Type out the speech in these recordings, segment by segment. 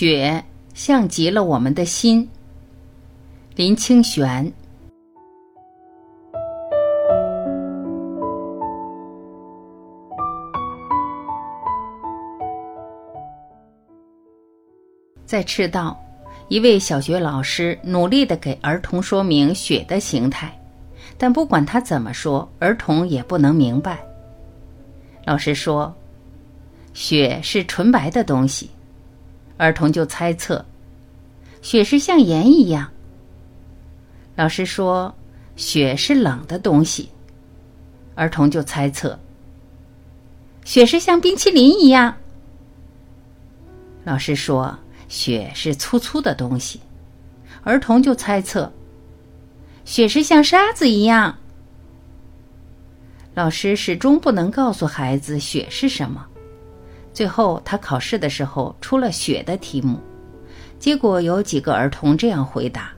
雪像极了我们的心。林清玄。在赤道，一位小学老师努力的给儿童说明雪的形态，但不管他怎么说，儿童也不能明白。老师说：“雪是纯白的东西。”儿童就猜测：“雪是像盐一样。”老师说：“雪是冷的东西。”儿童就猜测：“雪是像冰淇淋一样。”老师说。雪是粗粗的东西，儿童就猜测，雪是像沙子一样。老师始终不能告诉孩子雪是什么。最后，他考试的时候出了雪的题目，结果有几个儿童这样回答：“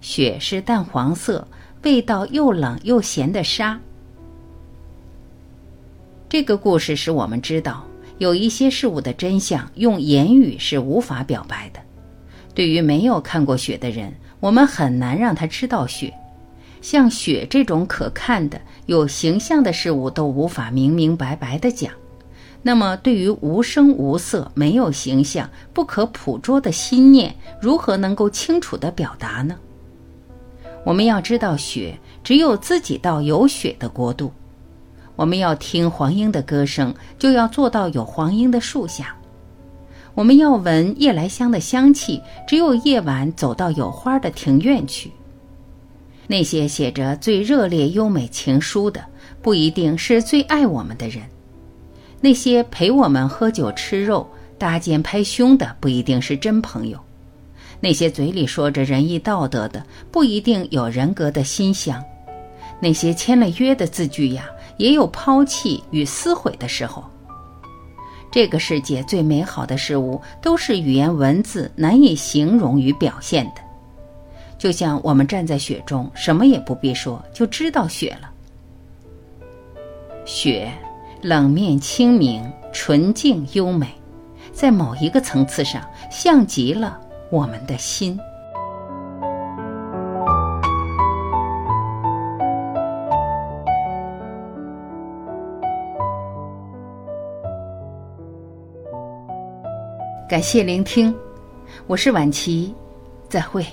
雪是淡黄色、味道又冷又咸的沙。”这个故事使我们知道。有一些事物的真相，用言语是无法表白的。对于没有看过雪的人，我们很难让他知道雪。像雪这种可看的、有形象的事物，都无法明明白白的讲。那么，对于无声无色、没有形象、不可捕捉的心念，如何能够清楚的表达呢？我们要知道，雪只有自己到有雪的国度。我们要听黄莺的歌声，就要坐到有黄莺的树下；我们要闻夜来香的香气，只有夜晚走到有花的庭院去。那些写着最热烈优美情书的，不一定是最爱我们的人；那些陪我们喝酒吃肉、搭肩拍胸的，不一定是真朋友；那些嘴里说着仁义道德的，不一定有人格的馨香；那些签了约的字句呀。也有抛弃与撕毁的时候。这个世界最美好的事物，都是语言文字难以形容与表现的。就像我们站在雪中，什么也不必说，就知道雪了。雪，冷面清明，纯净优美，在某一个层次上，像极了我们的心。感谢聆听，我是晚琪，再会。